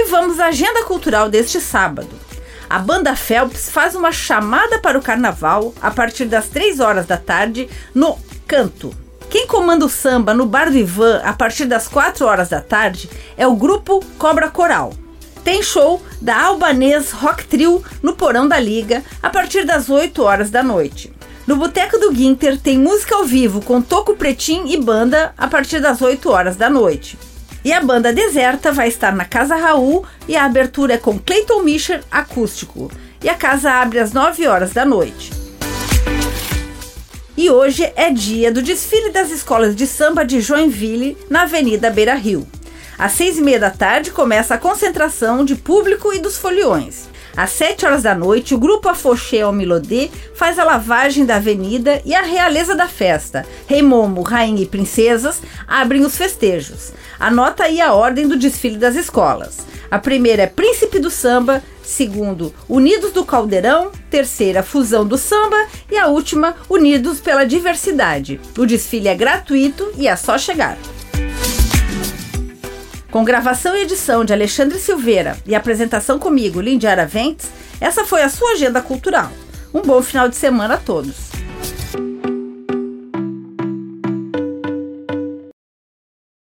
E vamos à agenda cultural deste sábado. A banda Phelps faz uma chamada para o carnaval a partir das 3 horas da tarde no Canto. Quem comanda o samba no Bar do Ivan a partir das 4 horas da tarde é o grupo Cobra Coral. Tem show da Albanês Rock Trio no Porão da Liga a partir das 8 horas da noite. No Boteco do Guinter tem música ao vivo com Toco Pretim e banda a partir das 8 horas da noite. E a banda Deserta vai estar na Casa Raul e a abertura é com Clayton Mischer acústico. E a casa abre às 9 horas da noite. E hoje é dia do desfile das escolas de samba de Joinville na Avenida Beira Rio. Às seis e meia da tarde começa a concentração de público e dos foliões. Às 7 horas da noite, o grupo Afoxé ao Milodê faz a lavagem da avenida e a realeza da festa. Rei Momo, Rainha e Princesas abrem os festejos. Anota aí a ordem do desfile das escolas. A primeira é Príncipe do Samba, segundo Unidos do Caldeirão, terceira Fusão do Samba e a última Unidos pela Diversidade. O desfile é gratuito e é só chegar. Com gravação e edição de Alexandre Silveira e apresentação comigo, Lindy Araventes, essa foi a sua agenda cultural. Um bom final de semana a todos.